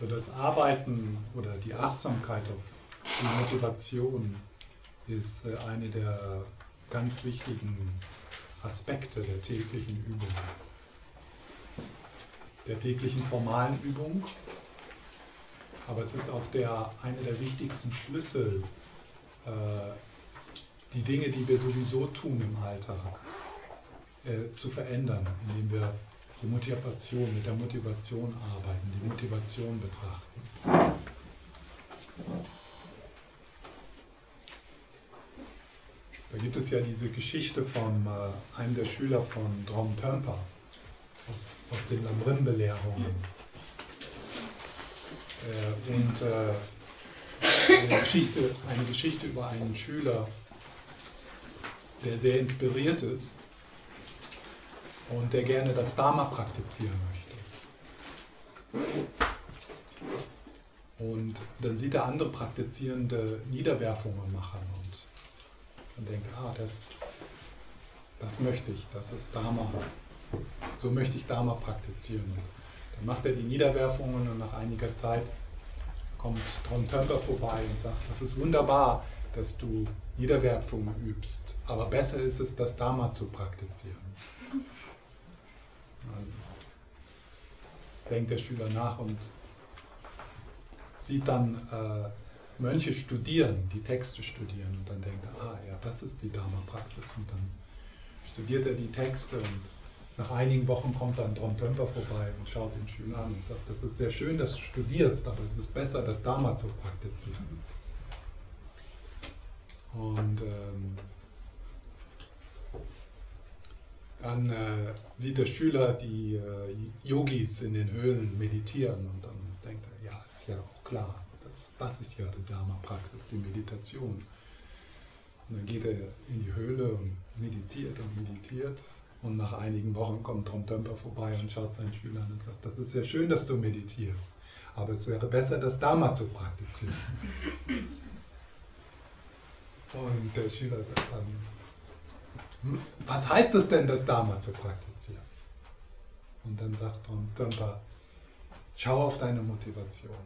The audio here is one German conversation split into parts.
So das Arbeiten oder die Achtsamkeit auf die Motivation ist äh, eine der ganz wichtigen Aspekte der täglichen Übung. Der täglichen formalen Übung, aber es ist auch der, einer der wichtigsten Schlüssel, äh, die Dinge, die wir sowieso tun im Alltag, äh, zu verändern, indem wir die Motivation, mit der Motivation arbeiten, die Motivation betrachten. Da gibt es ja diese Geschichte von äh, einem der Schüler von Drom Törnper aus, aus den Lamrim-Belehrungen. Äh, und äh, eine, Geschichte, eine Geschichte über einen Schüler, der sehr inspiriert ist und der gerne das Dharma praktizieren möchte. Und dann sieht er andere Praktizierende Niederwerfungen machen und, und denkt, ah, das, das möchte ich, das ist Dharma. So möchte ich Dharma praktizieren. Dann macht er die Niederwerfungen und nach einiger Zeit kommt Tron Tömper vorbei und sagt, das ist wunderbar, dass du Niederwerfungen übst, aber besser ist es, das Dharma zu praktizieren. Denkt der Schüler nach und sieht dann äh, Mönche studieren, die Texte studieren und dann denkt er, ah ja, das ist die Dharma-Praxis und dann studiert er die Texte und nach einigen Wochen kommt dann Tom Tömper vorbei und schaut den Schüler an und sagt, das ist sehr schön, dass du studierst, aber es ist besser, das Dharma zu praktizieren. Und ähm, dann äh, sieht der Schüler die äh, Yogis in den Höhlen meditieren und dann denkt er, ja, ist ja auch klar, das, das ist ja die Dharma-Praxis, die Meditation. Und dann geht er in die Höhle und meditiert und meditiert. Und nach einigen Wochen kommt Tom Tömper vorbei und schaut seinen Schüler an und sagt, das ist sehr schön, dass du meditierst, aber es wäre besser, das Dharma zu praktizieren. Und der Schüler sagt dann, was heißt es denn, das Dharma zu praktizieren? Und dann sagt Tömper, schau auf deine Motivation.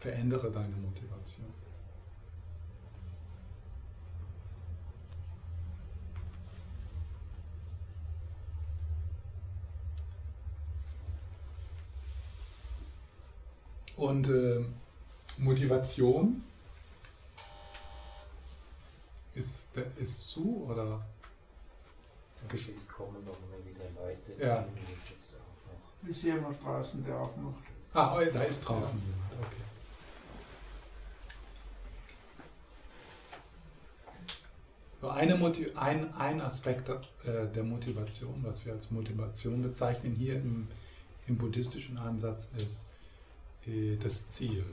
Verändere deine Motivation. Und äh, Motivation ist, ist zu oder? Es kommen noch mal wieder Leute. Ja. Ist jemand draußen, der auch noch. Ah, oh, da ist draußen ja. jemand, okay. So eine Motiv ein, ein Aspekt äh, der Motivation, was wir als Motivation bezeichnen hier im, im buddhistischen Ansatz, ist äh, das Ziel.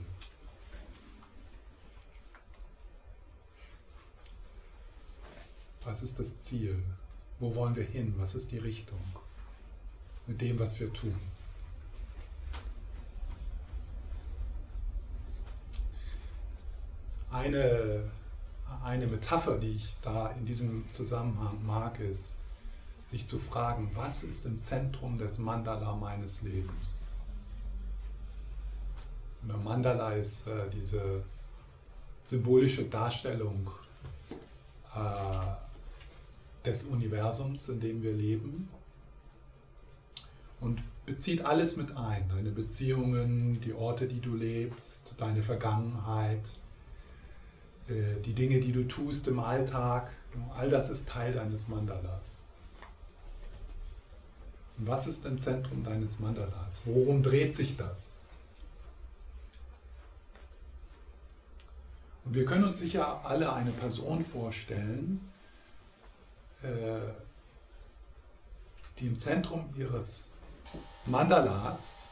Was ist das Ziel? Wo wollen wir hin? Was ist die Richtung mit dem, was wir tun? Eine, eine Metapher, die ich da in diesem Zusammenhang mag, ist, sich zu fragen, was ist im Zentrum des Mandala meines Lebens? Und der Mandala ist äh, diese symbolische Darstellung äh, des Universums, in dem wir leben und bezieht alles mit ein. Deine Beziehungen, die Orte, die du lebst, deine Vergangenheit, äh, die Dinge, die du tust im Alltag. All das ist Teil deines Mandalas. Und was ist im Zentrum deines Mandalas? Worum dreht sich das? Und wir können uns sicher alle eine Person vorstellen, die im Zentrum ihres Mandalas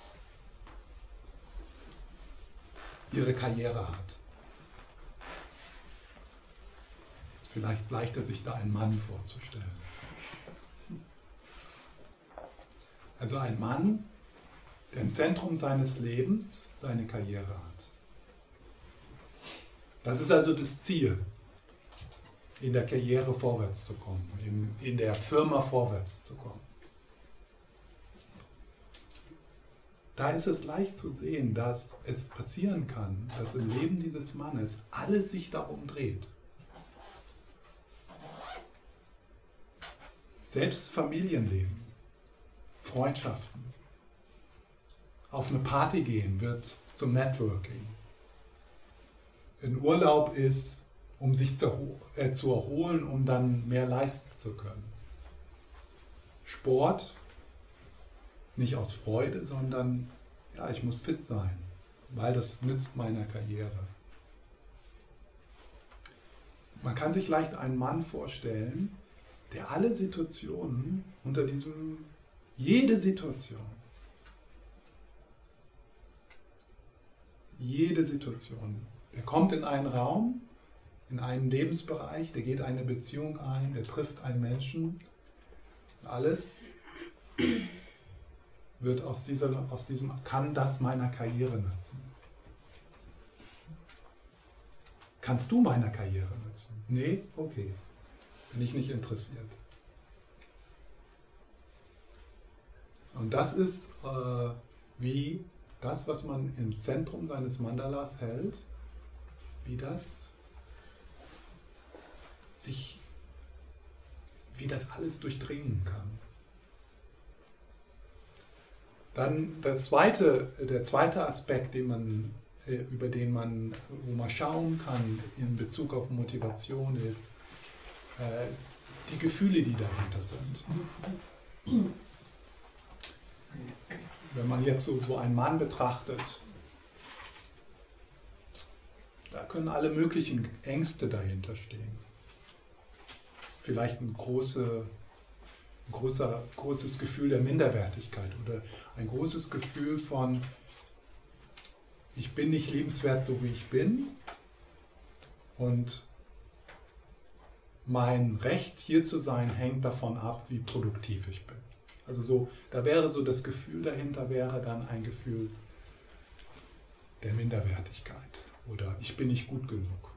ihre Karriere hat. Vielleicht leichter sich da einen Mann vorzustellen. Also ein Mann, der im Zentrum seines Lebens seine Karriere hat. Das ist also das Ziel in der Karriere vorwärts zu kommen, in, in der Firma vorwärts zu kommen. da ist es leicht zu sehen, dass es passieren kann, dass im Leben dieses Mannes alles sich darum dreht. Selbst Familienleben, Freundschaften, auf eine Party gehen wird zum Networking. Ein Urlaub ist, um sich zu, äh, zu erholen, um dann mehr leisten zu können. Sport, nicht aus Freude, sondern ja, ich muss fit sein, weil das nützt meiner Karriere. Man kann sich leicht einen Mann vorstellen, der alle Situationen unter diesem, jede Situation, jede Situation, der kommt in einen Raum, in einen Lebensbereich, der geht eine Beziehung ein, der trifft einen Menschen, alles wird aus, dieser, aus diesem, kann das meiner Karriere nützen. Kannst du meiner Karriere nützen? Nee? Okay. Bin ich nicht interessiert. Und das ist äh, wie das, was man im Zentrum seines Mandalas hält, wie das sich, wie das alles durchdringen kann. Dann der zweite, der zweite Aspekt, den man, äh, über den man, wo man schauen kann in Bezug auf Motivation, ist, äh, die Gefühle, die dahinter sind. Wenn man jetzt so, so einen Mann betrachtet, da können alle möglichen Ängste dahinter stehen. Vielleicht ein, große, ein großer, großes Gefühl der Minderwertigkeit oder ein großes Gefühl von, ich bin nicht lebenswert so wie ich bin und mein Recht hier zu sein hängt davon ab, wie produktiv ich bin. Also so, da wäre so das Gefühl dahinter wäre dann ein Gefühl der Minderwertigkeit oder ich bin nicht gut genug.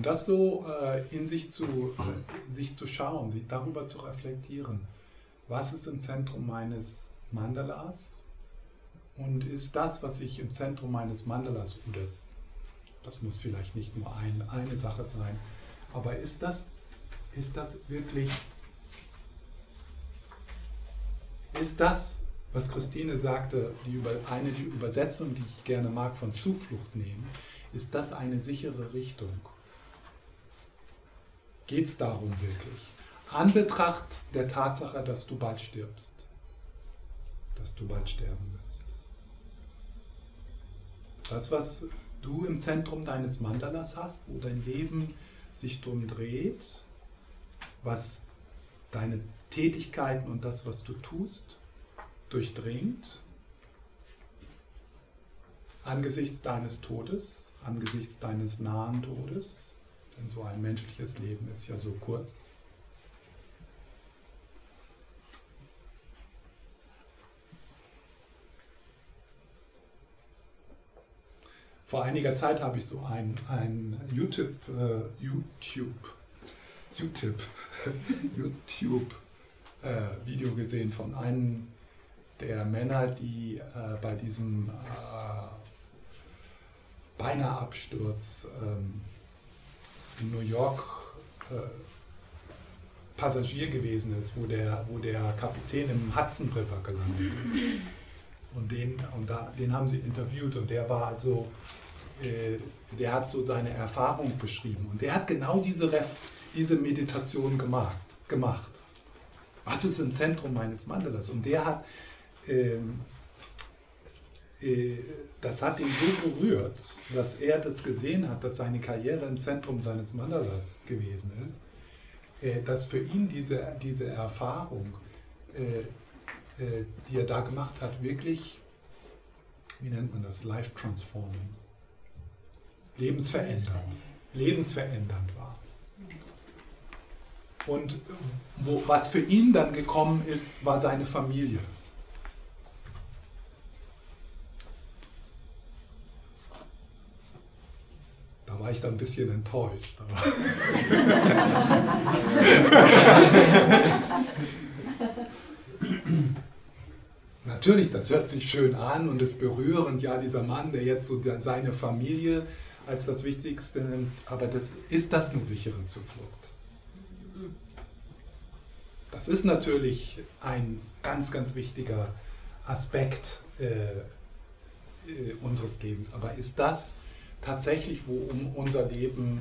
Und das so äh, in sich zu, in sich zu schauen, sich darüber zu reflektieren was ist im Zentrum meines Mandalas und ist das, was ich im Zentrum meines Mandalas, oder das muss vielleicht nicht nur ein, eine Sache sein, aber ist das, ist das wirklich, ist das, was Christine sagte, die über, eine die Übersetzung, die ich gerne mag, von Zuflucht nehmen, ist das eine sichere Richtung? Geht es darum wirklich? Anbetracht der Tatsache, dass du bald stirbst, dass du bald sterben wirst. Das, was du im Zentrum deines Mandalas hast, wo dein Leben sich drum dreht, was deine Tätigkeiten und das, was du tust, durchdringt, angesichts deines Todes, angesichts deines nahen Todes, denn so ein menschliches Leben ist ja so kurz, Vor einiger Zeit habe ich so ein, ein YouTube, äh, YouTube, YouTube, YouTube äh, Video gesehen von einem der Männer, die äh, bei diesem äh, beinahe Absturz ähm, in New York äh, Passagier gewesen ist, wo der, wo der Kapitän im Hudson River gelandet ist. Und den, und da, den haben sie interviewt und der war also äh, der hat so seine Erfahrung beschrieben und der hat genau diese, Ref, diese Meditation gemacht, gemacht. Was ist im Zentrum meines Mandalas? Und der hat, ähm, äh, das hat ihn so berührt, dass er das gesehen hat, dass seine Karriere im Zentrum seines Mandalas gewesen ist, äh, dass für ihn diese, diese Erfahrung, äh, äh, die er da gemacht hat, wirklich, wie nennt man das, life transforming lebensverändernd, lebensverändernd war. Und wo, was für ihn dann gekommen ist, war seine Familie. War ich da ein bisschen enttäuscht. Natürlich, das hört sich schön an und ist berührend, ja, dieser Mann, der jetzt so seine Familie als das Wichtigste nimmt, aber das, ist das eine sichere Zuflucht? Das ist natürlich ein ganz, ganz wichtiger Aspekt äh, äh, unseres Lebens, aber ist das tatsächlich, wo um unser Leben,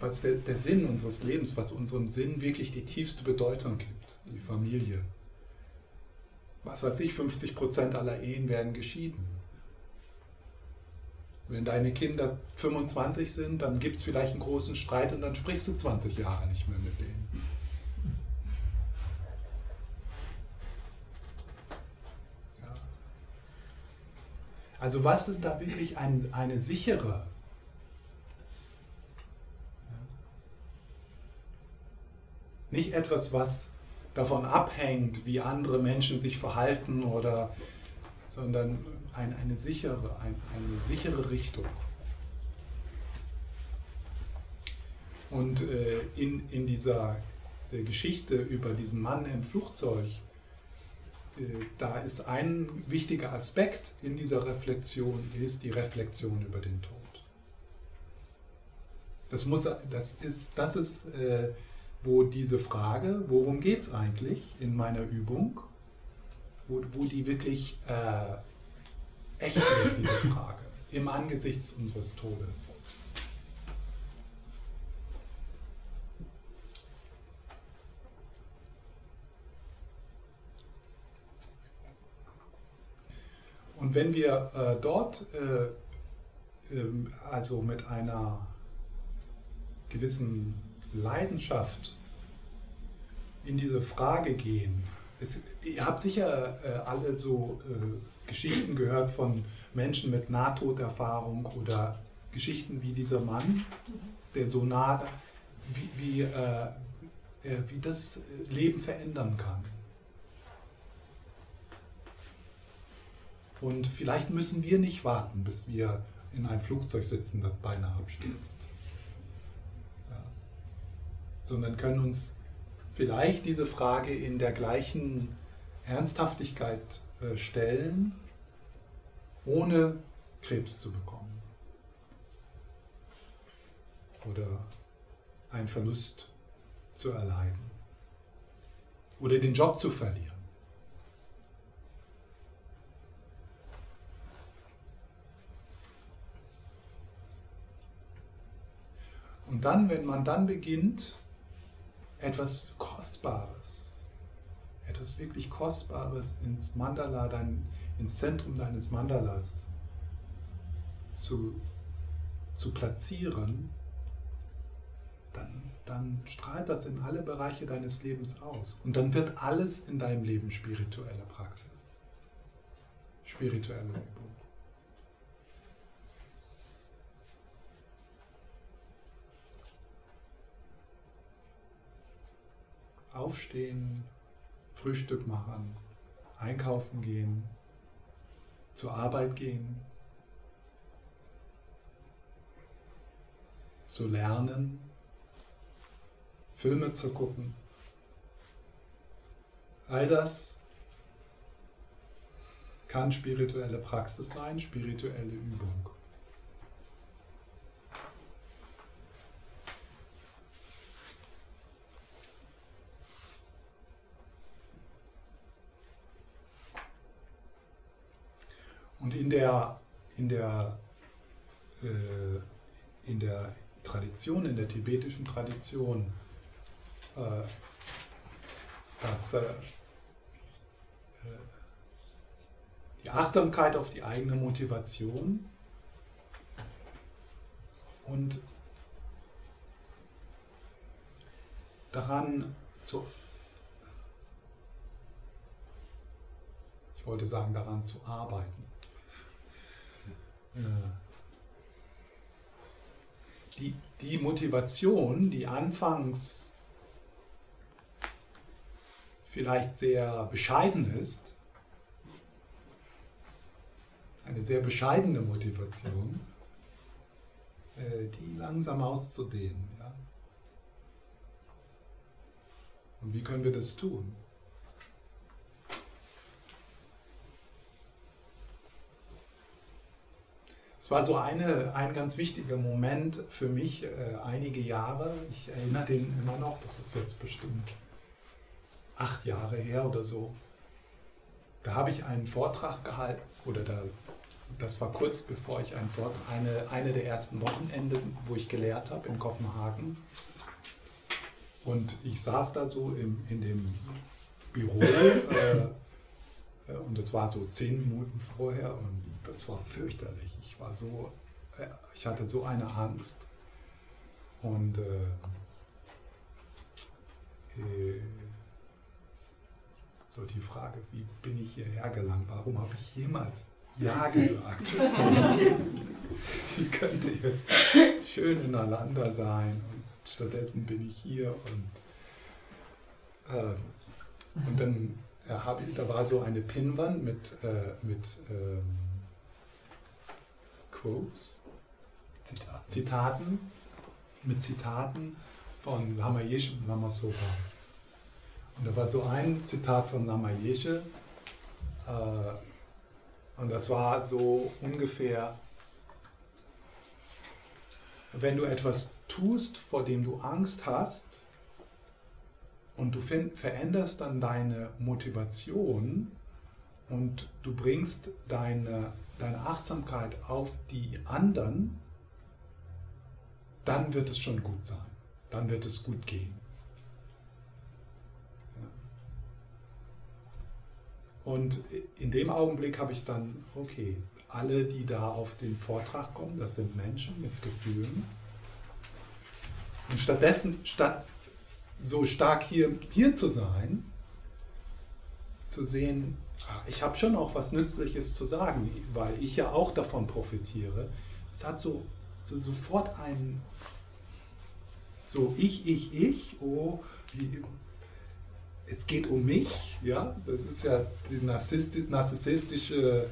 was der, der Sinn unseres Lebens, was unserem Sinn wirklich die tiefste Bedeutung gibt, die Familie? was weiß ich, 50 Prozent aller Ehen werden geschieden. Wenn deine Kinder 25 sind, dann gibt es vielleicht einen großen Streit und dann sprichst du 20 Jahre nicht mehr mit denen. Ja. Also was ist da wirklich ein, eine sichere Nicht etwas, was davon abhängt, wie andere Menschen sich verhalten oder sondern ein, eine, sichere, ein, eine sichere Richtung. Und äh, in, in dieser Geschichte über diesen Mann im Flugzeug, da ist ein wichtiger Aspekt in dieser Reflexion, ist die Reflexion über den Tod. Das, muss, das ist, das ist äh, wo diese Frage, worum geht es eigentlich in meiner Übung, wo, wo die wirklich äh, echt wird, diese Frage, im Angesichts unseres Todes. Und wenn wir äh, dort äh, ähm, also mit einer gewissen Leidenschaft in diese Frage gehen. Es, ihr habt sicher äh, alle so äh, Geschichten gehört von Menschen mit Nahtoderfahrung oder Geschichten wie dieser Mann, der so nah, wie, wie, äh, wie das Leben verändern kann. Und vielleicht müssen wir nicht warten, bis wir in ein Flugzeug sitzen, das beinahe abstürzt. Sondern können uns vielleicht diese Frage in der gleichen Ernsthaftigkeit äh, stellen, ohne Krebs zu bekommen. Oder einen Verlust zu erleiden. Oder den Job zu verlieren. Und dann, wenn man dann beginnt, etwas Kostbares, etwas wirklich Kostbares ins Mandala, dein, ins Zentrum deines Mandalas zu, zu platzieren, dann, dann strahlt das in alle Bereiche deines Lebens aus. Und dann wird alles in deinem Leben spirituelle Praxis, spirituelle aufstehen, Frühstück machen, einkaufen gehen, zur Arbeit gehen, zu lernen, Filme zu gucken. All das kann spirituelle Praxis sein, spirituelle Übung. Und in der, in der, äh, in der Tradition, in der tibetischen Tradition, äh, dass äh, die Achtsamkeit auf die eigene Motivation und daran zu, ich wollte sagen, daran zu arbeiten. Die, die Motivation, die anfangs vielleicht sehr bescheiden ist, eine sehr bescheidene Motivation, äh, die langsam auszudehnen. Ja? Und wie können wir das tun? Es war so eine, ein ganz wichtiger Moment für mich, äh, einige Jahre. Ich erinnere den immer noch, das ist jetzt bestimmt acht Jahre her oder so. Da habe ich einen Vortrag gehalten, oder da, das war kurz bevor ich einen Vortrag, eine, eine der ersten Wochenenden, wo ich gelehrt habe in Kopenhagen. Und ich saß da so im, in dem Büro äh, und es war so zehn Minuten vorher und das war fürchterlich. Ich war so, äh, ich hatte so eine Angst. Und äh, äh, so die Frage, wie bin ich hierher gelangt? Warum habe ich jemals Ja gesagt? ich könnte jetzt schön ineinander sein und stattdessen bin ich hier und, äh, und dann äh, habe ich, da war so eine Pinnwand mit, mit ähm, Quotes, Zitaten. Zitaten, mit Zitaten von Lama Yeshe und Lama Sopa. Und da war so ein Zitat von Lama Yeshe, äh, und das war so ungefähr, wenn du etwas tust, vor dem du Angst hast, und du veränderst dann deine Motivation und du bringst deine, deine Achtsamkeit auf die anderen, dann wird es schon gut sein. Dann wird es gut gehen. Und in dem Augenblick habe ich dann, okay, alle, die da auf den Vortrag kommen, das sind Menschen mit Gefühlen. Und stattdessen, statt so stark hier, hier zu sein, zu sehen, ich habe schon auch was Nützliches zu sagen, weil ich ja auch davon profitiere. Es hat so, so sofort ein, so ich, ich, ich, oh, wie, es geht um mich, ja, das ist ja die narzisstische,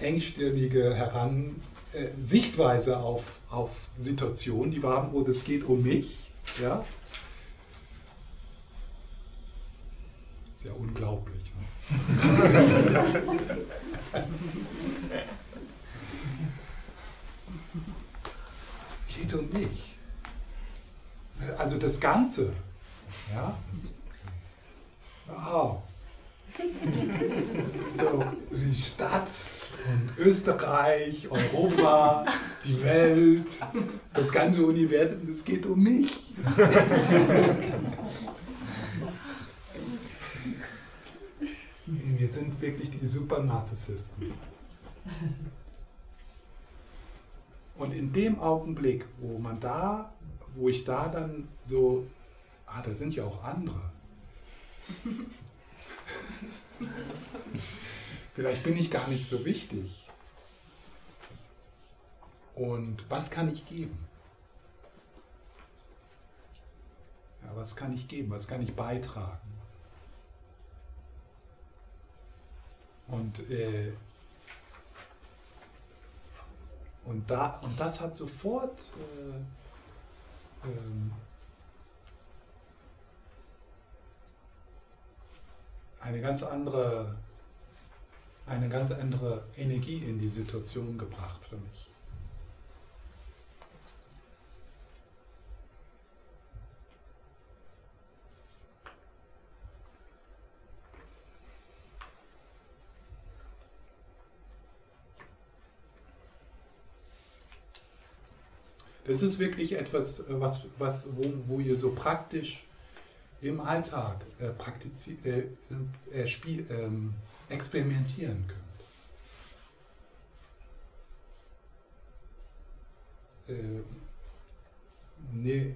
engstirnige Heran, äh, Sichtweise auf, auf Situationen, die waren, oh, das geht um mich, ja, ja unglaublich. Ne? es geht um mich. Also das Ganze, ja, Wow. So, die Stadt und Österreich, Europa, die Welt, das ganze Universum, das geht um mich. Wir sind wirklich die Super-Narzissisten. Und in dem Augenblick, wo man da, wo ich da dann so, ah, da sind ja auch andere Vielleicht bin ich gar nicht so wichtig. Und was kann ich geben? Ja, was kann ich geben? Was kann ich beitragen? Und, äh, und, da, und das hat sofort äh, ähm, eine ganz andere, eine ganz andere Energie in die Situation gebracht für mich. Das ist wirklich etwas, was, was, wo, wo ihr so praktisch im Alltag äh, äh, äh, spiel, ähm, experimentieren könnt. Äh, ne,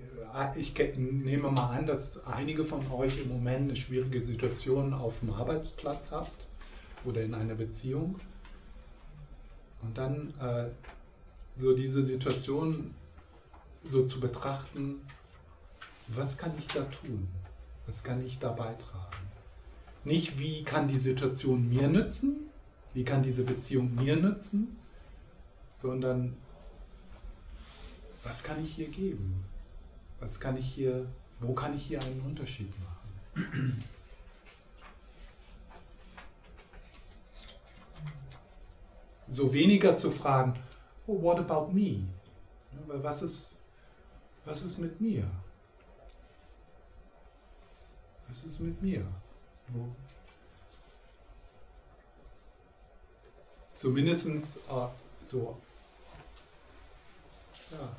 ich nehme mal an, dass einige von euch im Moment eine schwierige Situation auf dem Arbeitsplatz habt oder in einer Beziehung. Und dann äh, so diese Situation so zu betrachten, was kann ich da tun? Was kann ich da beitragen? Nicht, wie kann die Situation mir nützen, wie kann diese Beziehung mir nützen, sondern was kann ich hier geben? Was kann ich hier, wo kann ich hier einen Unterschied machen? So weniger zu fragen, oh, what about me? Was ist, was ist mit mir? Was ist mit mir? Wo? Zumindest äh, so. Ja.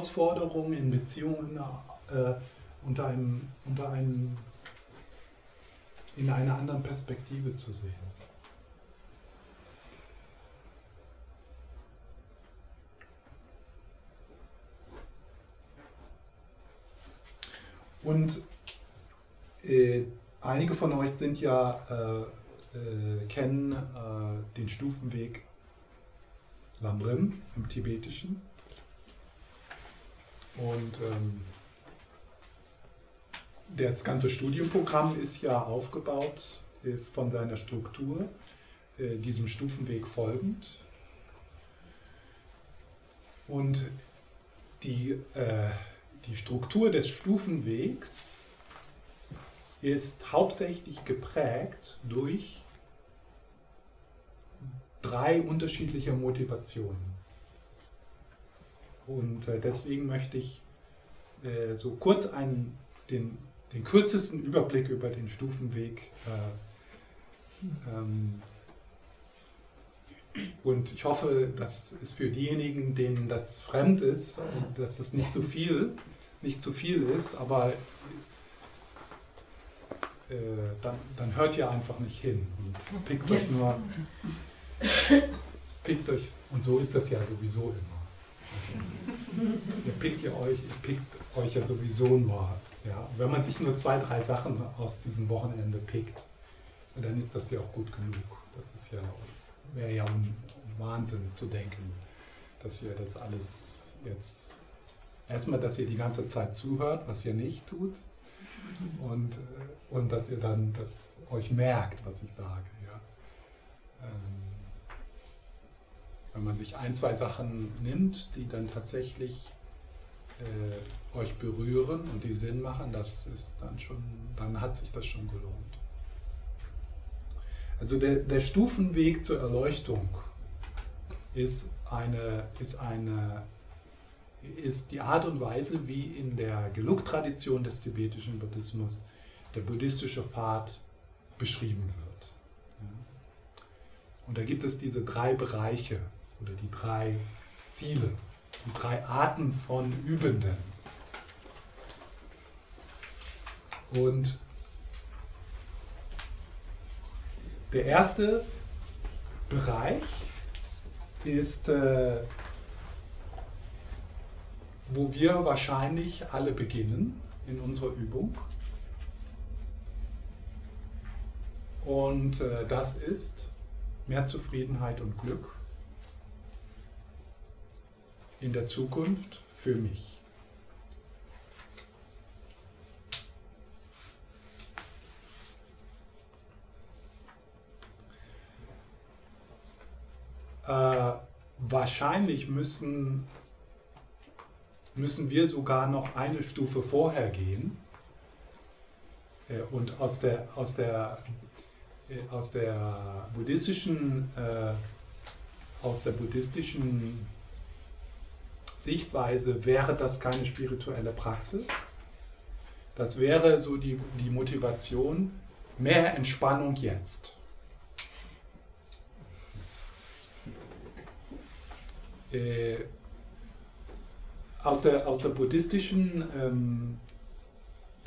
Die Herausforderung in Beziehungen äh, unter einem, unter einem, in einer anderen Perspektive zu sehen. Und äh, einige von euch sind ja, äh, äh, kennen äh, den Stufenweg Lamrim im Tibetischen. Und ähm, das ganze Studienprogramm ist ja aufgebaut äh, von seiner Struktur, äh, diesem Stufenweg folgend. Und die die Struktur des Stufenwegs ist hauptsächlich geprägt durch drei unterschiedliche Motivationen. Und äh, deswegen möchte ich äh, so kurz einen, den, den kürzesten Überblick über den Stufenweg äh, ähm, und ich hoffe, dass es für diejenigen, denen das fremd ist, dass das nicht so viel, nicht zu viel ist, aber äh, dann, dann hört ihr einfach nicht hin und pickt euch nur, pickt euch, und so ist das ja sowieso immer. Ihr pickt ihr euch, ihr pickt euch ja sowieso nur. Ja? Wenn man sich nur zwei, drei Sachen aus diesem Wochenende pickt, dann ist das ja auch gut genug. Das ist ja wäre ja Wahnsinn zu denken, dass ihr das alles jetzt erstmal, dass ihr die ganze Zeit zuhört, was ihr nicht tut, und, und dass ihr dann das euch merkt, was ich sage. Ja. Ähm, wenn man sich ein, zwei Sachen nimmt, die dann tatsächlich äh, euch berühren und die Sinn machen, das ist dann schon, dann hat sich das schon gelohnt. Also der, der Stufenweg zur Erleuchtung ist, eine, ist, eine, ist die Art und Weise, wie in der Gelug-Tradition des tibetischen Buddhismus der buddhistische Pfad beschrieben wird. Und da gibt es diese drei Bereiche oder die drei Ziele, die drei Arten von Übenden. Und Der erste Bereich ist, äh, wo wir wahrscheinlich alle beginnen in unserer Übung. Und äh, das ist mehr Zufriedenheit und Glück in der Zukunft für mich. Äh, wahrscheinlich müssen, müssen wir sogar noch eine Stufe vorher gehen äh, und aus der, aus der, äh, aus der buddhistischen, äh, aus der buddhistischen Sichtweise wäre das keine spirituelle Praxis. Das wäre so die, die Motivation, mehr Entspannung jetzt. äh, aus, der, aus der buddhistischen ähm,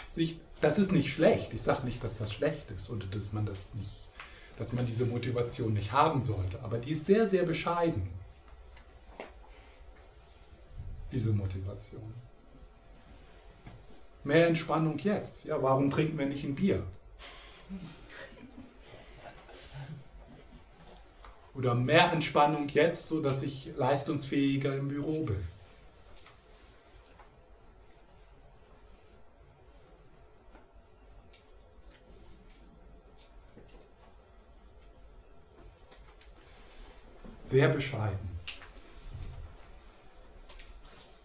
Sicht, das ist nicht schlecht. Ich sage nicht, dass das schlecht ist oder dass man das nicht, dass man diese Motivation nicht haben sollte, aber die ist sehr, sehr bescheiden diese Motivation. Mehr Entspannung jetzt. Ja, warum trinken wir nicht ein Bier? Oder mehr Entspannung jetzt, sodass ich leistungsfähiger im Büro bin. Sehr bescheiden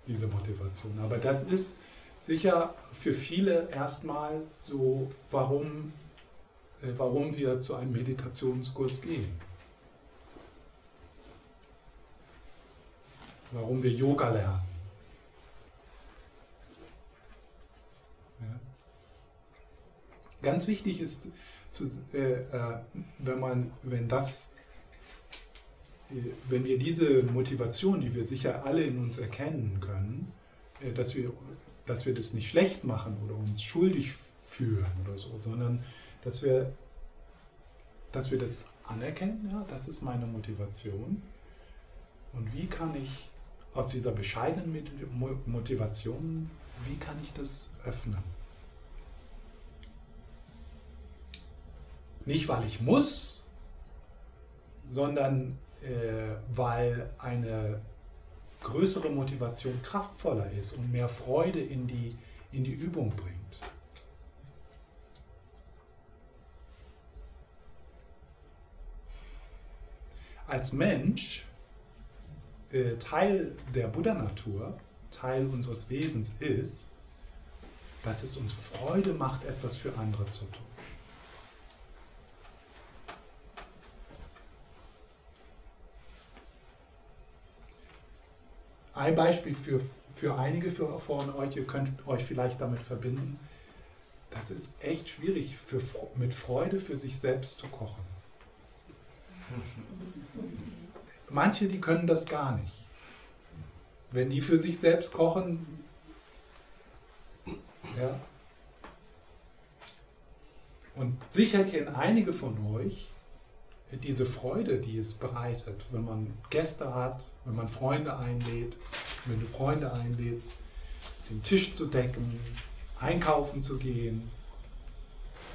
diese Motivation. Aber das ist sicher für viele erstmal so, warum, äh, warum wir zu einem Meditationskurs gehen. Warum wir Yoga lernen. Ganz wichtig ist, zu, äh, äh, wenn man, wenn das, wenn wir diese Motivation, die wir sicher alle in uns erkennen können, äh, dass wir dass wir das nicht schlecht machen oder uns schuldig fühlen oder so, sondern dass wir, dass wir das anerkennen, ja, das ist meine Motivation. Und wie kann ich aus dieser bescheidenen Motivation, wie kann ich das öffnen? Nicht, weil ich muss, sondern weil eine größere Motivation kraftvoller ist und mehr Freude in die, in die Übung bringt. Als Mensch, äh, Teil der Buddha-Natur, Teil unseres Wesens ist, dass es uns Freude macht, etwas für andere zu tun. Ein Beispiel für, für einige von euch, ihr könnt euch vielleicht damit verbinden. Das ist echt schwierig, für, mit Freude für sich selbst zu kochen. Manche, die können das gar nicht. Wenn die für sich selbst kochen, ja. Und sicher kennen einige von euch diese Freude, die es bereitet, wenn man Gäste hat, wenn man Freunde einlädt, wenn du Freunde einlädst, den Tisch zu decken, einkaufen zu gehen.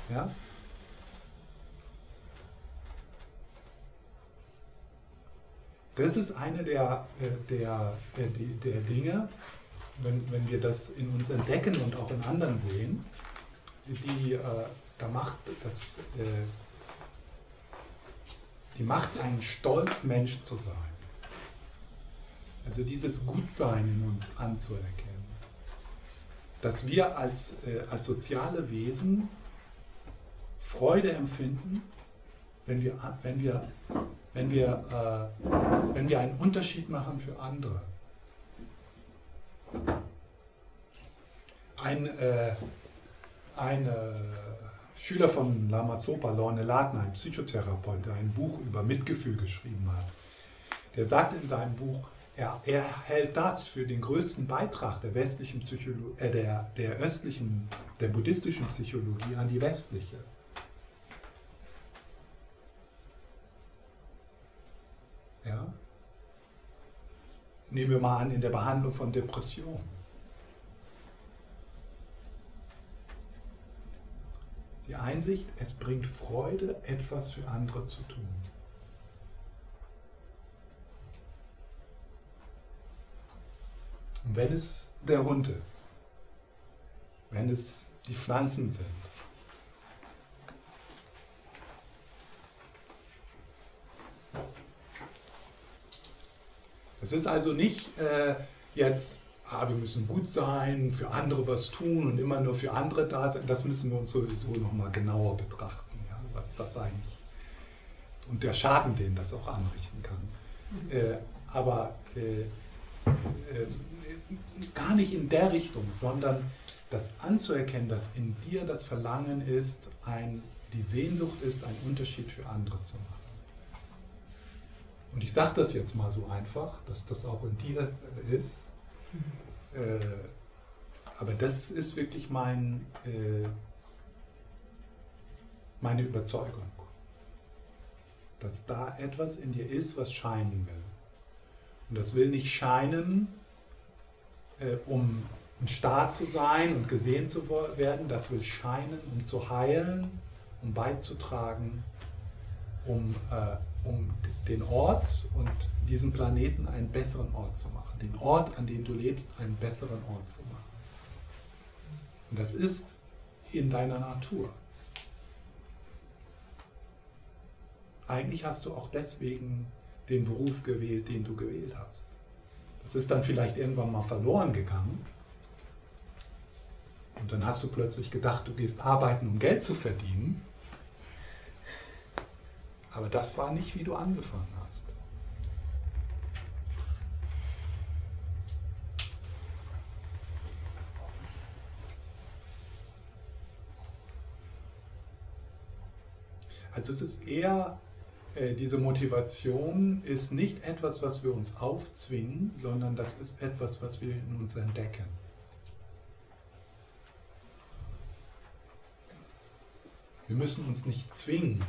Ja? Das ist eine der, äh, der, der, der Dinge, wenn, wenn wir das in uns entdecken und auch in anderen sehen, die äh, da macht das äh, die macht einen stolz, Mensch zu sein. Also dieses Gutsein in uns anzuerkennen. Dass wir als, äh, als soziale Wesen Freude empfinden, wenn wir, wenn wir, wenn wir, äh, wenn wir einen Unterschied machen für andere. Ein, äh, ein Schüler von Lama Sopa, Lorne Ladner, ein Psychotherapeut, der ein Buch über Mitgefühl geschrieben hat, der sagt in seinem Buch, er, er hält das für den größten Beitrag der westlichen Psychologie, äh, der, der östlichen, der buddhistischen Psychologie an die westliche. Ja? Nehmen wir mal an, in der Behandlung von Depressionen. Die Einsicht, es bringt Freude, etwas für andere zu tun. Und wenn es der Hund ist, wenn es die Pflanzen sind, Es ist also nicht äh, jetzt ah, wir müssen gut sein, für andere was tun und immer nur für andere da sein, das müssen wir uns sowieso nochmal genauer betrachten, ja, was das eigentlich und der Schaden, den das auch anrichten kann. Mhm. Äh, aber äh, äh, gar nicht in der Richtung, sondern das anzuerkennen, dass in dir das Verlangen ist, ein, die Sehnsucht ist, einen Unterschied für andere zu machen. Und ich sage das jetzt mal so einfach, dass das auch in dir ist. Äh, aber das ist wirklich mein, äh, meine Überzeugung, dass da etwas in dir ist, was scheinen will. Und das will nicht scheinen, äh, um ein Star zu sein und gesehen zu werden, das will scheinen, um zu heilen, um beizutragen, um, äh, um den Ort und diesen Planeten einen besseren Ort zu machen den Ort, an dem du lebst, einen besseren Ort zu machen. Und das ist in deiner Natur. Eigentlich hast du auch deswegen den Beruf gewählt, den du gewählt hast. Das ist dann vielleicht irgendwann mal verloren gegangen. Und dann hast du plötzlich gedacht, du gehst arbeiten, um Geld zu verdienen. Aber das war nicht, wie du angefangen hast. Also es ist eher, äh, diese Motivation ist nicht etwas, was wir uns aufzwingen, sondern das ist etwas, was wir in uns entdecken. Wir müssen uns nicht zwingen,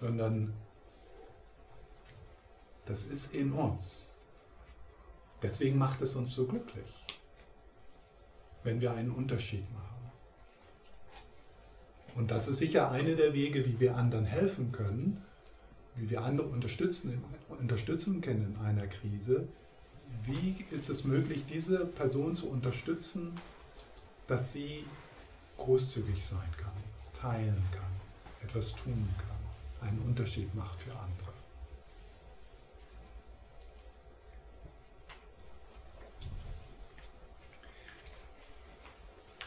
sondern das ist in uns. Deswegen macht es uns so glücklich, wenn wir einen Unterschied machen. Und das ist sicher eine der Wege, wie wir anderen helfen können, wie wir andere unterstützen, unterstützen können in einer Krise. Wie ist es möglich, diese Person zu unterstützen, dass sie großzügig sein kann, teilen kann, etwas tun kann, einen Unterschied macht für andere?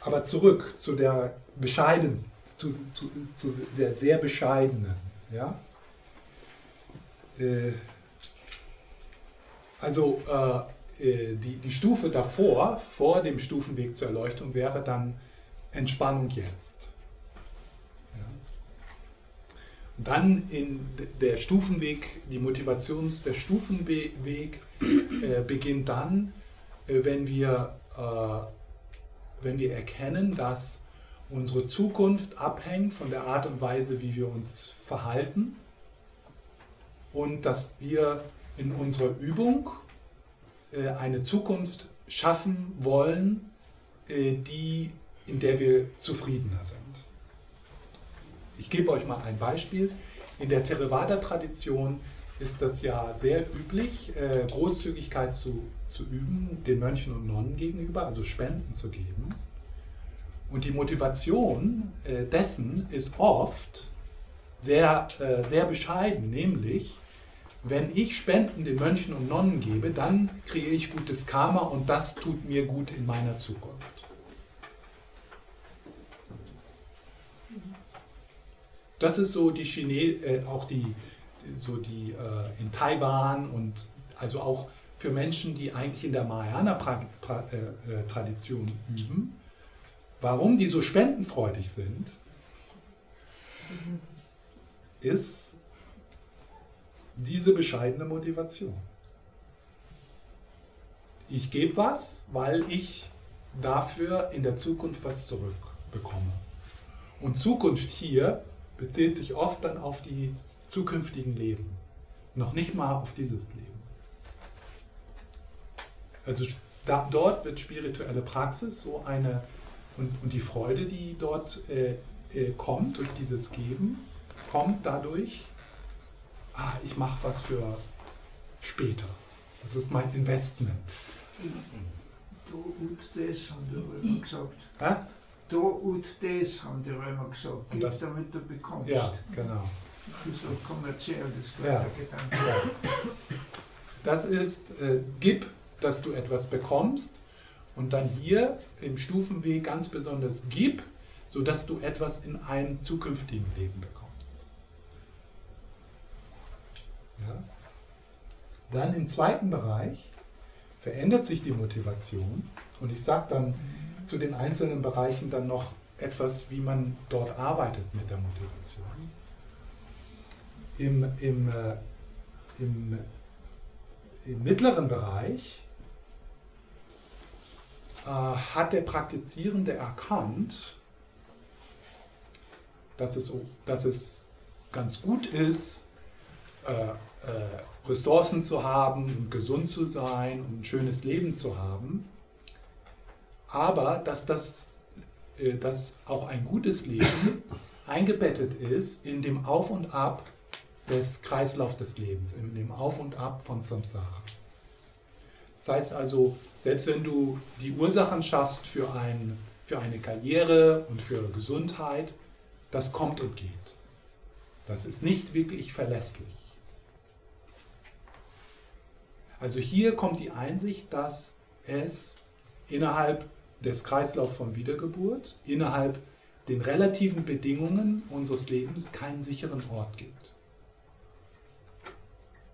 Aber zurück zu der bescheidenen zu, zu, zu der sehr bescheidenen. Ja? Äh, also äh, äh, die, die Stufe davor, vor dem Stufenweg zur Erleuchtung, wäre dann Entspannung jetzt. Und dann in der Stufenweg, die Motivation der Stufenweg beginnt dann, wenn wir, wenn wir erkennen, dass unsere Zukunft abhängt von der Art und Weise, wie wir uns verhalten und dass wir in unserer Übung äh, eine Zukunft schaffen wollen, äh, die, in der wir zufriedener sind. Ich gebe euch mal ein Beispiel. In der Theravada-Tradition ist das ja sehr üblich, äh, Großzügigkeit zu, zu üben, den Mönchen und Nonnen gegenüber, also Spenden zu geben. Und die Motivation äh, dessen ist oft sehr, äh, sehr bescheiden, nämlich, wenn ich Spenden den Mönchen und Nonnen gebe, dann kriege ich gutes Karma und das tut mir gut in meiner Zukunft. Das ist so die Chine äh, auch die, so die äh, in Taiwan und also auch für Menschen, die eigentlich in der Mahayana-Tradition äh, äh, üben Warum die so spendenfreudig sind, ist diese bescheidene Motivation. Ich gebe was, weil ich dafür in der Zukunft was zurückbekomme. Und Zukunft hier bezieht sich oft dann auf die zukünftigen Leben, noch nicht mal auf dieses Leben. Also da, dort wird spirituelle Praxis so eine und, und die Freude, die dort äh, äh, kommt durch dieses Geben, kommt dadurch, ah, ich mache was für später. Das ist mein Investment. Da und das haben die Römer gesagt. Hä? Da und das haben die Römer gesagt. Gib, das, damit du bekommst. Ja, genau. Das ist so kommerziell, das ja. der Gedanke. Ja. Das ist, äh, gib, dass du etwas bekommst und dann hier im Stufenweg ganz besonders gib, sodass du etwas in einem zukünftigen Leben bekommst. Ja? Dann im zweiten Bereich verändert sich die Motivation und ich sage dann zu den einzelnen Bereichen dann noch etwas, wie man dort arbeitet mit der Motivation. Im, im, äh, im, im mittleren Bereich hat der Praktizierende erkannt, dass es, dass es ganz gut ist, äh, äh, Ressourcen zu haben, gesund zu sein und ein schönes Leben zu haben, aber dass das äh, dass auch ein gutes Leben eingebettet ist in dem Auf und Ab des Kreislaufs des Lebens, in dem Auf und Ab von Samsara. Das heißt also, selbst wenn du die Ursachen schaffst für, ein, für eine Karriere und für Gesundheit, das kommt und geht. Das ist nicht wirklich verlässlich. Also hier kommt die Einsicht, dass es innerhalb des Kreislaufs von Wiedergeburt, innerhalb den relativen Bedingungen unseres Lebens keinen sicheren Ort gibt.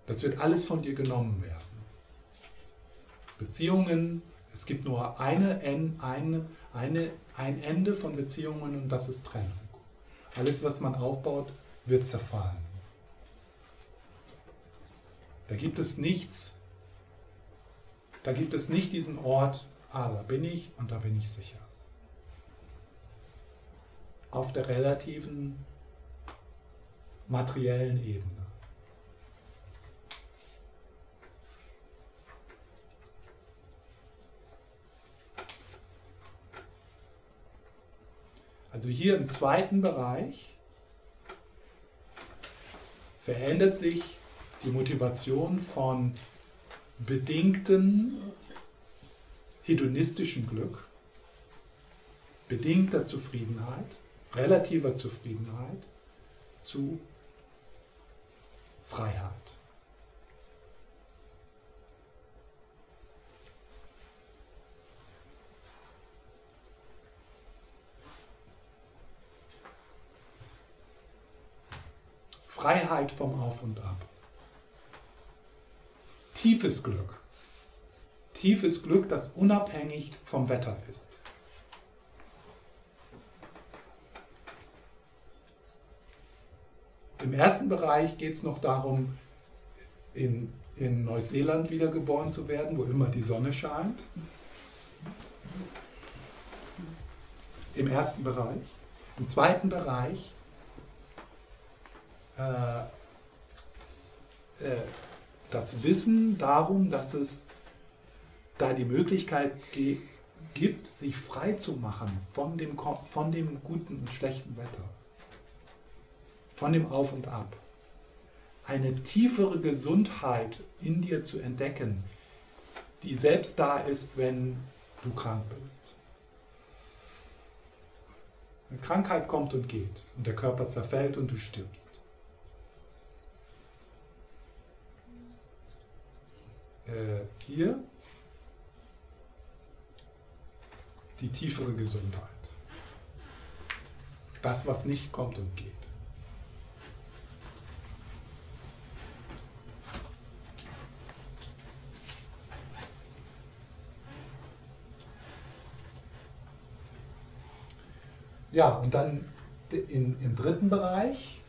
Das wird alles von dir genommen werden. Beziehungen, es gibt nur eine, eine, eine, ein Ende von Beziehungen und das ist Trennung. Alles, was man aufbaut, wird zerfallen. Da gibt es nichts, da gibt es nicht diesen Ort, ah, da bin ich und da bin ich sicher. Auf der relativen materiellen Ebene. Also hier im zweiten Bereich verändert sich die Motivation von bedingten hedonistischen Glück, bedingter Zufriedenheit, relativer Zufriedenheit zu Freiheit. Freiheit vom Auf und Ab. Tiefes Glück. Tiefes Glück, das unabhängig vom Wetter ist. Im ersten Bereich geht es noch darum, in, in Neuseeland wiedergeboren zu werden, wo immer die Sonne scheint. Im ersten Bereich. Im zweiten Bereich äh, äh, das Wissen darum, dass es da die Möglichkeit gibt, sich frei zu machen von dem, von dem guten und schlechten Wetter, von dem Auf und Ab. Eine tiefere Gesundheit in dir zu entdecken, die selbst da ist, wenn du krank bist. Eine Krankheit kommt und geht und der Körper zerfällt und du stirbst. Äh, hier die tiefere Gesundheit. Das, was nicht kommt und geht. Ja, und dann in, im dritten Bereich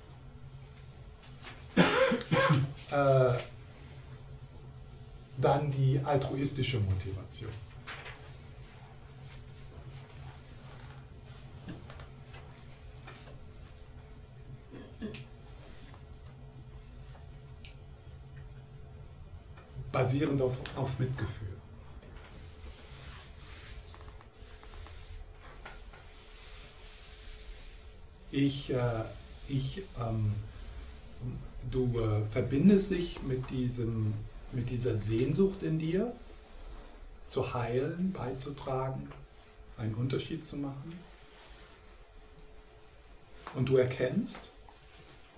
äh, dann die altruistische Motivation. Basierend auf, auf Mitgefühl. Ich, äh, ich, ähm, du äh, verbindest dich mit diesem mit dieser Sehnsucht in dir zu heilen, beizutragen, einen Unterschied zu machen. Und du erkennst,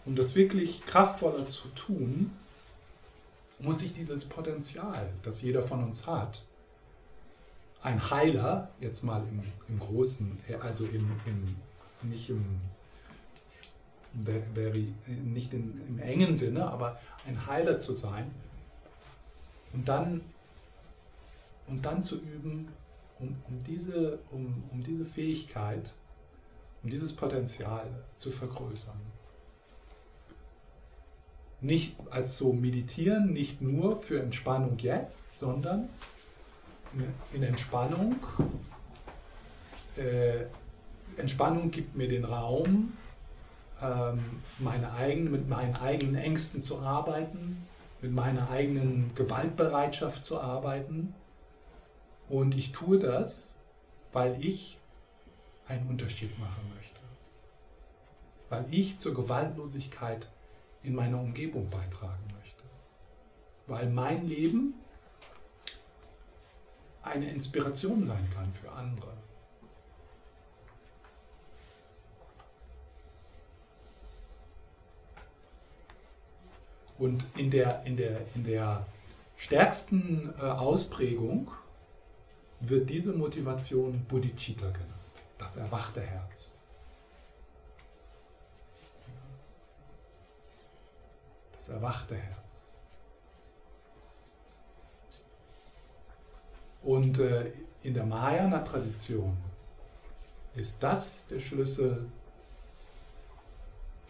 um das wirklich kraftvoller zu tun, muss ich dieses Potenzial, das jeder von uns hat, ein Heiler, jetzt mal im, im Großen, also im, im, nicht im very, nicht in, im engen Sinne, aber ein Heiler zu sein, und dann, und dann zu üben, um, um, diese, um, um diese Fähigkeit, um dieses Potenzial zu vergrößern. Nicht als so meditieren, nicht nur für Entspannung jetzt, sondern in, Entspannung. Äh, Entspannung gibt mir den Raum, ähm, meine eigenen, mit meinen eigenen Ängsten zu arbeiten, mit meiner eigenen Gewaltbereitschaft zu arbeiten. Und ich tue das, weil ich einen Unterschied machen möchte. Weil ich zur Gewaltlosigkeit in meiner Umgebung beitragen möchte. Weil mein Leben eine Inspiration sein kann für andere. Und in der, in der, in der stärksten äh, Ausprägung wird diese Motivation Bodhicitta genannt, das erwachte Herz. Das erwachte Herz. Und äh, in der Mahayana-Tradition ist das der Schlüssel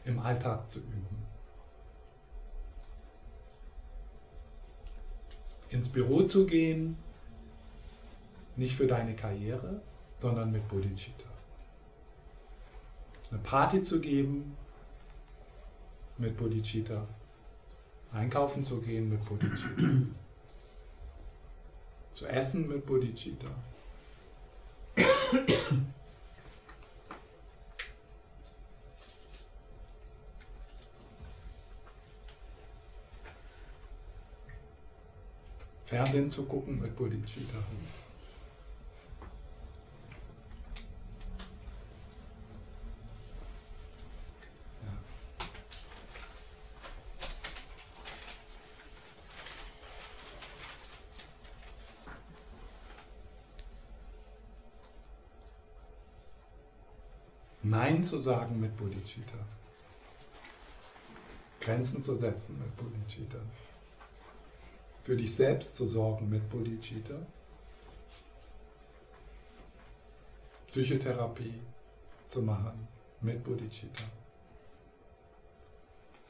im Alltag zu üben. Ins Büro zu gehen, nicht für deine Karriere, sondern mit Bodhicitta. Eine Party zu geben mit Bodhicitta. Einkaufen zu gehen mit Bodhicitta. zu essen mit Bodhicitta. Fernsehen zu gucken mit Bodhicitta. Nein zu sagen mit Bodhicitta. Grenzen zu setzen mit Bodhicitta für dich selbst zu sorgen mit Bodhicitta. Psychotherapie zu machen mit Bodhicitta.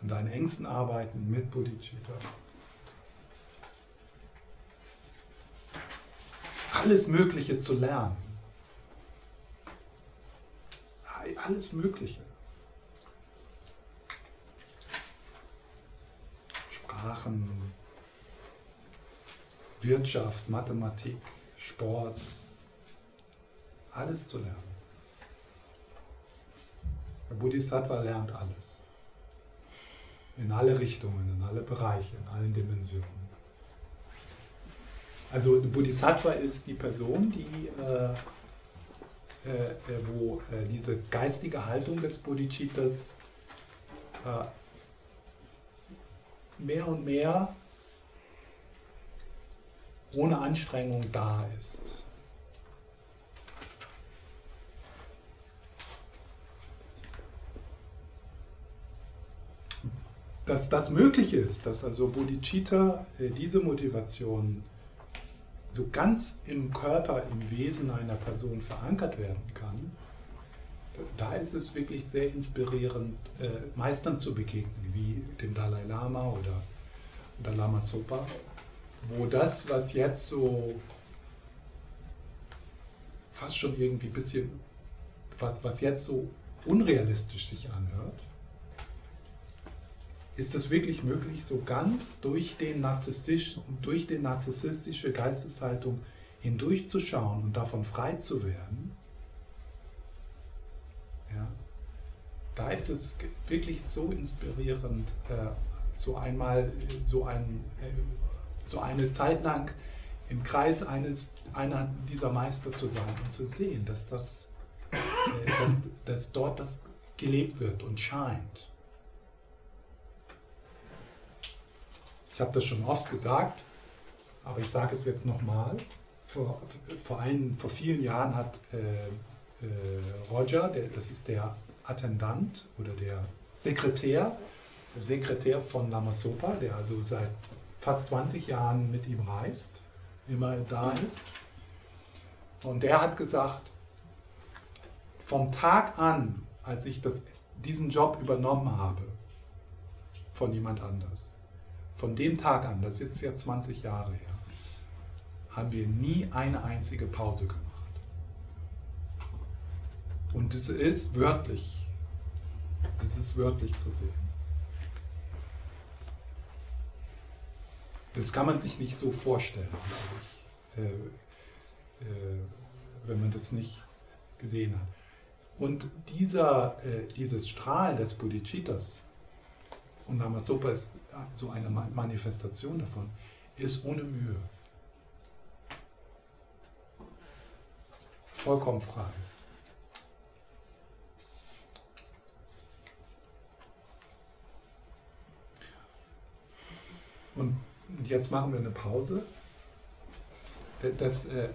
An deinen Ängsten arbeiten mit Bodhicitta. Alles Mögliche zu lernen. Alles Mögliche. Sprachen, Wirtschaft, Mathematik, Sport, alles zu lernen. Der Bodhisattva lernt alles. In alle Richtungen, in alle Bereiche, in allen Dimensionen. Also der Bodhisattva ist die Person, die, äh, äh, äh wo äh, diese geistige Haltung des Bodhicittas äh, mehr und mehr ohne Anstrengung da ist. Dass das möglich ist, dass also Bodhicitta äh, diese Motivation so ganz im Körper, im Wesen einer Person verankert werden kann, da ist es wirklich sehr inspirierend, äh, Meistern zu begegnen, wie dem Dalai Lama oder Dalai Sopa wo das, was jetzt so fast schon irgendwie ein bisschen, was, was jetzt so unrealistisch sich anhört, ist es wirklich möglich, so ganz durch, den Narzisstisch, durch die narzisstische Geisteshaltung hindurchzuschauen und davon frei zu werden. Ja, da ist es wirklich so inspirierend, äh, so einmal so ein äh, so eine Zeit lang im Kreis eines, einer dieser Meister zu sein und zu sehen, dass, das, äh, dass, dass dort das gelebt wird und scheint. Ich habe das schon oft gesagt, aber ich sage es jetzt nochmal. Vor, vor, vor vielen Jahren hat äh, äh, Roger, der, das ist der Attendant oder der Sekretär, der Sekretär von Lama Sopa, der also seit fast 20 Jahren mit ihm reist, immer da ist. Und der hat gesagt, vom Tag an, als ich das, diesen Job übernommen habe, von jemand anders, von dem Tag an, das ist jetzt 20 Jahre her, haben wir nie eine einzige Pause gemacht. Und es ist wörtlich, das ist wörtlich zu sehen. Das kann man sich nicht so vorstellen, ich, äh, äh, wenn man das nicht gesehen hat. Und dieser, äh, dieses Strahlen des Bodhicittas, und Namasopa ist so eine Manifestation davon, ist ohne Mühe. Vollkommen frei. Und jetzt machen wir eine Pause. Das, äh,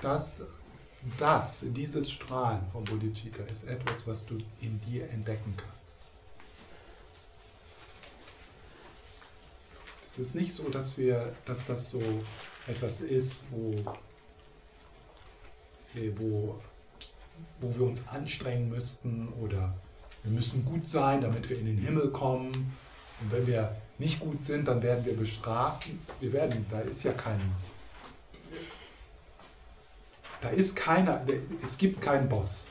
das, das, dieses Strahlen von Bodhicitta ist etwas, was du in dir entdecken kannst. Es ist nicht so, dass wir, dass das so etwas ist, wo, äh, wo, wo wir uns anstrengen müssten oder wir müssen gut sein, damit wir in den Himmel kommen. Und wenn wir nicht gut sind, dann werden wir bestraft. Wir werden, da ist ja kein, da ist keiner, es gibt keinen Boss.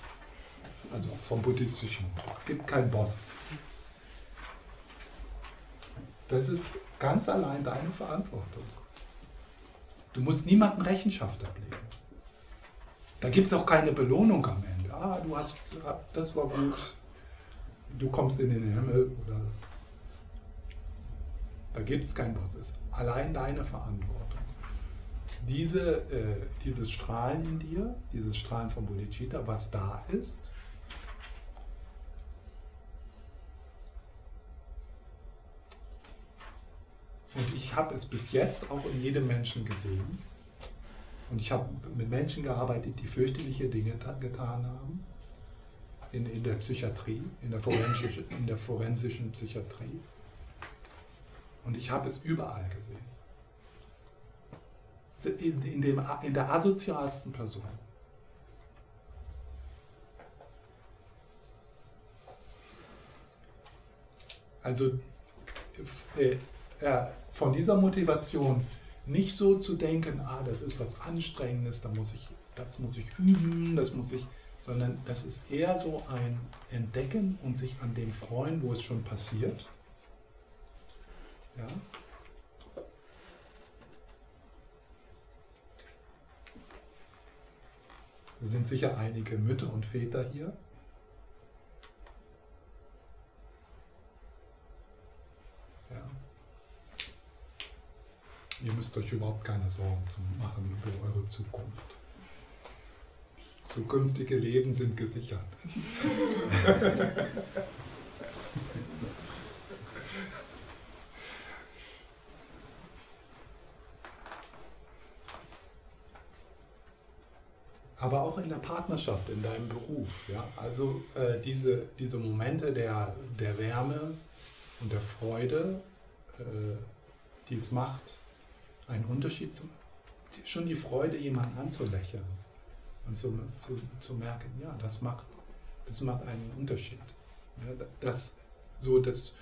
Also vom buddhistischen. Es gibt keinen Boss. Das ist ganz allein deine Verantwortung. Du musst niemandem Rechenschaft ablegen. Da gibt es auch keine Belohnung am Ende. Ah, du hast, das war gut, du kommst in den Himmel oder da gibt es keinen Boss. Es ist allein deine Verantwortung. Diese, äh, dieses Strahlen in dir, dieses Strahlen von Bodhicitta, was da ist, Und ich habe es bis jetzt auch in jedem Menschen gesehen. Und ich habe mit Menschen gearbeitet, die fürchterliche Dinge getan haben. In, in der Psychiatrie, in der, in der forensischen Psychiatrie. Und ich habe es überall gesehen. In, in, dem, in der asozialsten Person. Also äh, äh, von dieser Motivation nicht so zu denken, ah, das ist was Anstrengendes, da muss ich, das muss ich üben, das muss ich, sondern das ist eher so ein Entdecken und sich an dem freuen, wo es schon passiert. Ja. Es sind sicher einige Mütter und Väter hier. Ihr müsst euch überhaupt keine Sorgen machen über eure Zukunft. Zukünftige Leben sind gesichert. aber auch in der Partnerschaft, in deinem Beruf. Ja? Also äh, diese, diese Momente der, der Wärme und der Freude, äh, die es macht, einen Unterschied zu schon die Freude, jemanden anzulächeln und zu, zu, zu merken, ja, das macht, das macht einen Unterschied. Ja, das, so, das,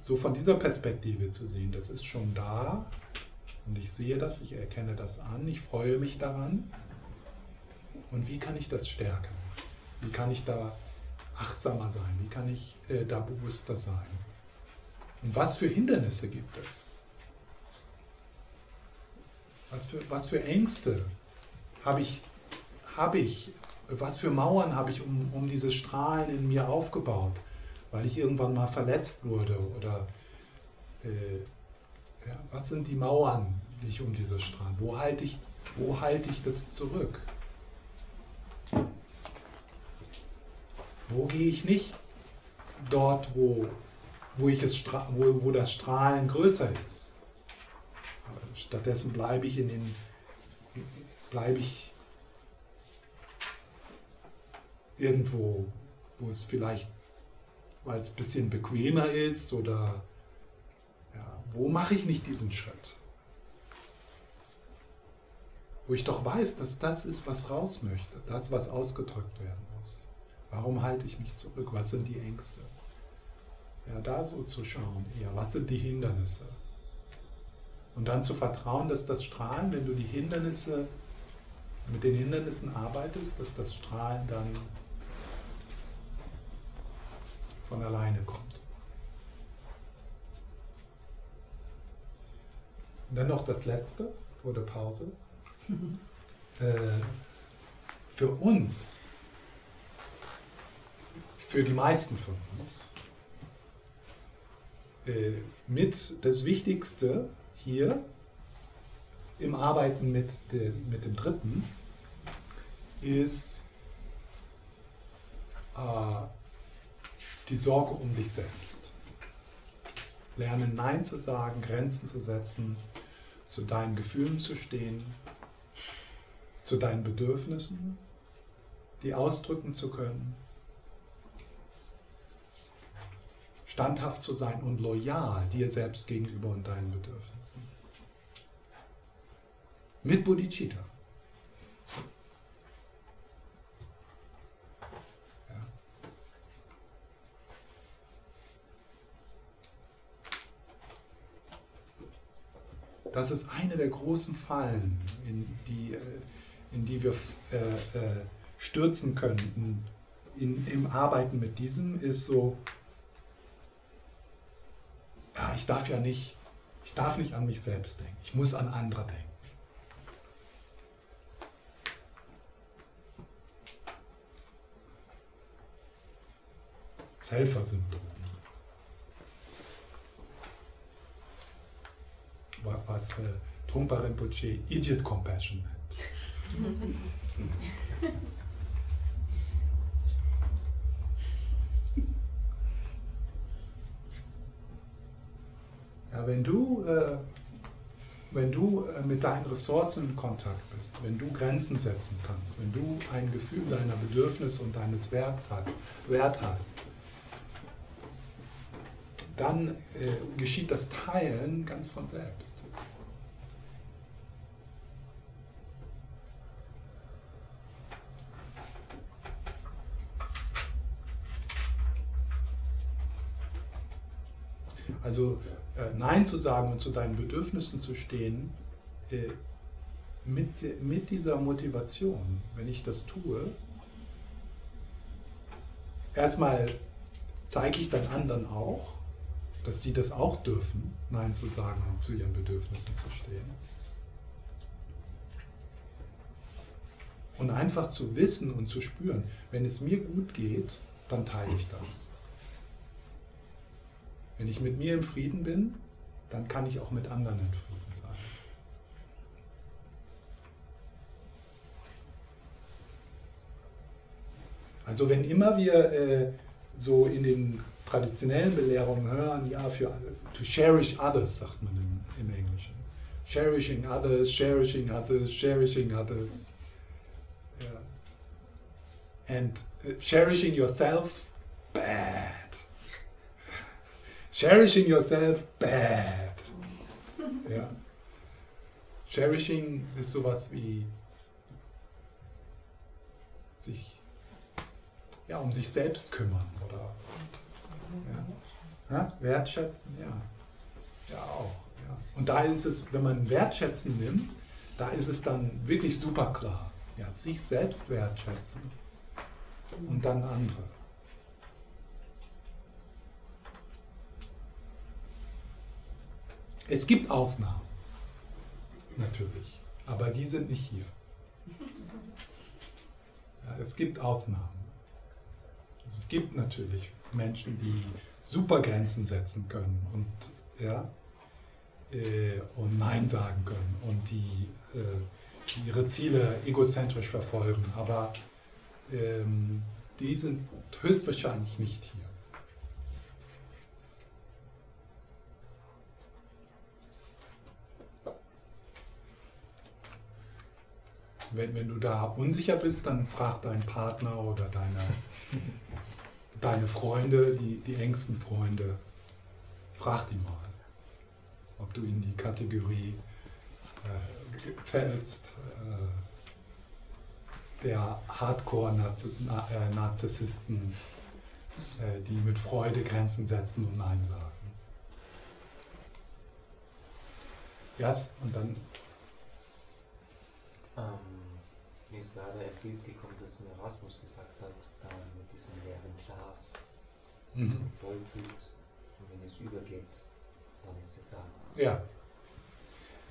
so von dieser Perspektive zu sehen, das ist schon da und ich sehe das, ich erkenne das an, ich freue mich daran. Und wie kann ich das stärken? Wie kann ich da achtsamer sein? Wie kann ich äh, da bewusster sein? Und was für Hindernisse gibt es? Was für, was für Ängste habe ich, habe ich, was für Mauern habe ich um, um dieses Strahlen in mir aufgebaut, weil ich irgendwann mal verletzt wurde oder äh, ja, was sind die Mauern, die ich um dieses Strahlen, wo halte ich, wo halte ich das zurück? Wo gehe ich nicht dort, wo, wo, ich es, wo, wo das Strahlen größer ist? Stattdessen bleibe ich in den, bleibe ich irgendwo, wo es vielleicht, weil es ein bisschen bequemer ist oder ja, wo mache ich nicht diesen Schritt? Wo ich doch weiß, dass das ist, was raus möchte, das, was ausgedrückt werden. Warum halte ich mich zurück? Was sind die Ängste? Ja, da so zu schauen, eher, was sind die Hindernisse? Und dann zu vertrauen, dass das Strahlen, wenn du die Hindernisse, mit den Hindernissen arbeitest, dass das Strahlen dann von alleine kommt. Und dann noch das Letzte vor der Pause. äh, für uns, für die meisten von uns, äh, mit das Wichtigste, hier im Arbeiten mit dem, mit dem Dritten ist äh, die Sorge um dich selbst. Lerne Nein zu sagen, Grenzen zu setzen, zu deinen Gefühlen zu stehen, zu deinen Bedürfnissen, die ausdrücken zu können, standhaft zu sein und loyal dir selbst gegenüber und deinen Bedürfnissen. Mit Bodhicitta. Das ist eine der großen Fallen, in die, äh, in die wir äh, äh, stürzen könnten in, im Arbeiten mit diesem, ist so, ich darf ja nicht, ich darf nicht an mich selbst denken, ich muss an andere denken. Helfersyndrom. was äh, Trungpa Rinpoche Idiot Compassion nennt. Ja, wenn du, äh, wenn du äh, mit deinen Ressourcen in Kontakt bist, wenn du Grenzen setzen kannst, wenn du ein Gefühl deiner Bedürfnisse und deines Werts hat, Wert hast, dann äh, geschieht das Teilen ganz von selbst. Also äh, Nein zu sagen und zu deinen Bedürfnissen zu stehen, äh, mit, mit dieser Motivation, wenn ich das tue, erstmal zeige ich dann anderen auch, dass sie das auch dürfen, Nein zu sagen und zu ihren Bedürfnissen zu stehen. Und einfach zu wissen und zu spüren, wenn es mir gut geht, dann teile ich das. Wenn ich mit mir im Frieden bin, dann kann ich auch mit anderen in Frieden sein. Also wenn immer wir äh, so in den traditionellen Belehrungen hören, ja, für to cherish others, sagt man im, im Englischen. Cherishing others, cherishing others, cherishing others. Yeah. And uh, cherishing yourself, bad. Cherishing yourself, bad. Ja. Cherishing ist sowas wie sich ja, um sich selbst kümmern oder ja. Ja, wertschätzen, ja. Ja, auch. Ja. Und da ist es, wenn man wertschätzen nimmt, da ist es dann wirklich super klar. Ja, sich selbst wertschätzen und dann andere. Es gibt Ausnahmen, natürlich, aber die sind nicht hier. Ja, es gibt Ausnahmen. Also es gibt natürlich Menschen, die super Grenzen setzen können und, ja, äh, und Nein sagen können und die, äh, die ihre Ziele egozentrisch verfolgen, aber ähm, die sind höchstwahrscheinlich nicht hier. Wenn, wenn du da unsicher bist, dann frag deinen Partner oder deine deine Freunde, die, die engsten Freunde, frag die mal, ob du in die Kategorie äh, fällst, äh, der Hardcore-Narzissisten, äh, die mit Freude Grenzen setzen und Nein sagen. Ja, yes, und dann. Ähm, mir ist gerade ein Bild gekommen, das mir Erasmus gesagt hat, ähm, mhm. vollfüllt. Und wenn es übergeht, dann ist es da. Ja.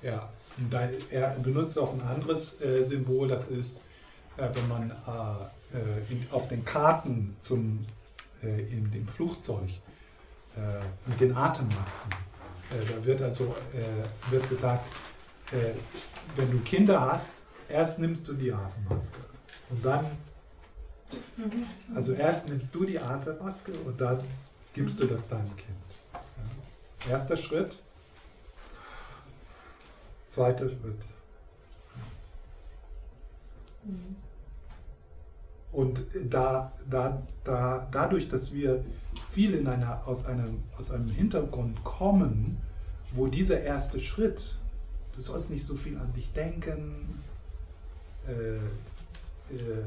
Ja. Da, er benutzt auch ein anderes äh, Symbol, das ist, äh, wenn man äh, äh in, auf den Karten zum, äh, in dem Flugzeug äh, mit den Atemmasken, da wird also wird gesagt, wenn du Kinder hast, erst nimmst du die Atemmaske und dann also erst nimmst du die Atemmaske und dann gibst du das deinem Kind. Ja. Erster Schritt. Zweiter Schritt. Und da, da, da, dadurch, dass wir viel in einer, aus, einem, aus einem Hintergrund kommen, wo dieser erste Schritt, du sollst nicht so viel an dich denken, äh, äh,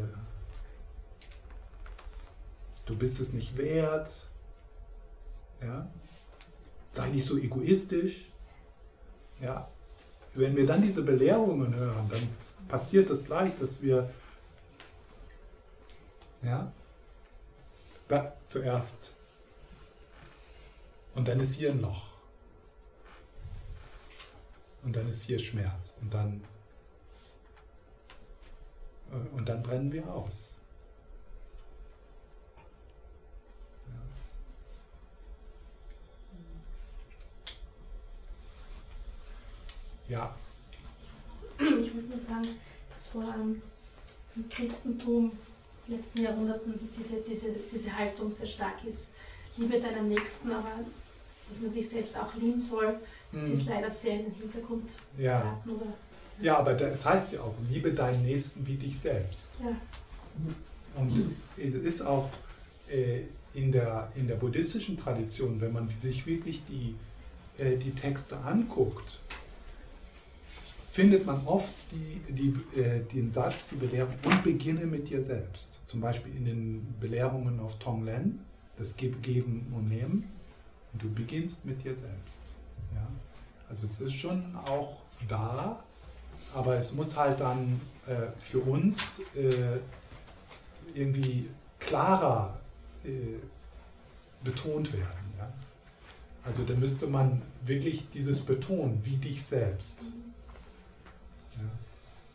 du bist es nicht wert, ja? sei nicht so egoistisch. Ja? Wenn wir dann diese Belehrungen hören, dann passiert es leicht, dass wir ja? Da zuerst. Und dann ist hier ein Loch. Und dann ist hier Schmerz. Und dann, und dann brennen wir aus. Ja. Ich würde nur sagen, dass vor allem im Christentum letzten Jahrhunderten diese, diese, diese Haltung sehr stark ist. Liebe deinen Nächsten, aber dass man sich selbst auch lieben soll, das hm. ist leider sehr in den Hintergrund ja. geraten. Oder, ja. aber das heißt ja auch, liebe deinen Nächsten wie dich selbst. Ja. Und es ist auch äh, in, der, in der buddhistischen Tradition, wenn man sich wirklich die, äh, die Texte anguckt, findet man oft die, die, äh, den Satz, die Belehrung, und beginne mit dir selbst. Zum Beispiel in den Belehrungen auf Tonglen, das Geben und Nehmen. Und du beginnst mit dir selbst. Ja? Also es ist schon auch da, aber es muss halt dann äh, für uns äh, irgendwie klarer äh, betont werden. Ja? Also da müsste man wirklich dieses betonen, wie dich selbst.